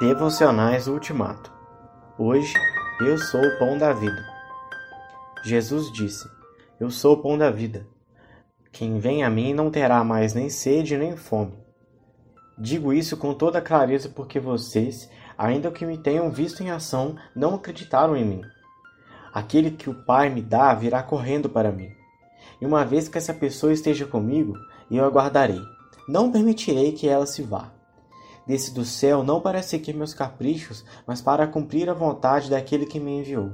Devocionais Ultimato. Hoje, eu sou o pão da vida. Jesus disse: Eu sou o pão da vida. Quem vem a mim não terá mais nem sede nem fome. Digo isso com toda clareza porque vocês, ainda que me tenham visto em ação, não acreditaram em mim. Aquele que o Pai me dá virá correndo para mim. E uma vez que essa pessoa esteja comigo, eu aguardarei. Não permitirei que ela se vá desce do céu não para seguir meus caprichos, mas para cumprir a vontade daquele que me enviou.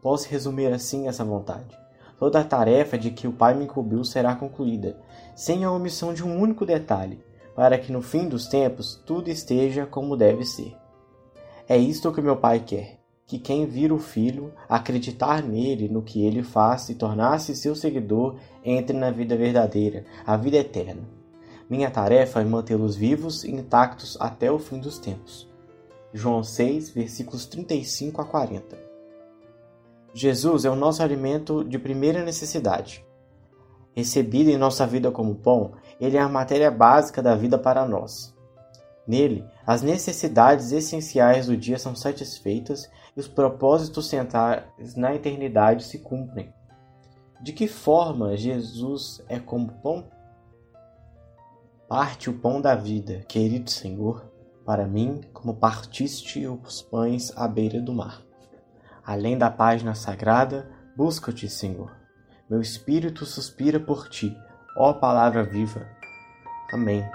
Posso resumir assim essa vontade. Toda a tarefa de que o Pai me incumbiu será concluída, sem a omissão de um único detalhe, para que no fim dos tempos tudo esteja como deve ser. É isto que meu Pai quer: que quem vira o Filho, acreditar nele, no que ele faz e tornar-se seu seguidor, entre na vida verdadeira, a vida eterna. Minha tarefa é mantê-los vivos e intactos até o fim dos tempos. João 6, versículos 35 a 40. Jesus é o nosso alimento de primeira necessidade. Recebido em nossa vida como pão, ele é a matéria básica da vida para nós. Nele, as necessidades essenciais do dia são satisfeitas e os propósitos centrais na eternidade se cumprem. De que forma Jesus é como pão? Parte o pão da vida, querido Senhor, para mim, como partiste os pães à beira do mar. Além da página sagrada, busca-te, Senhor. Meu espírito suspira por ti, ó palavra viva. Amém.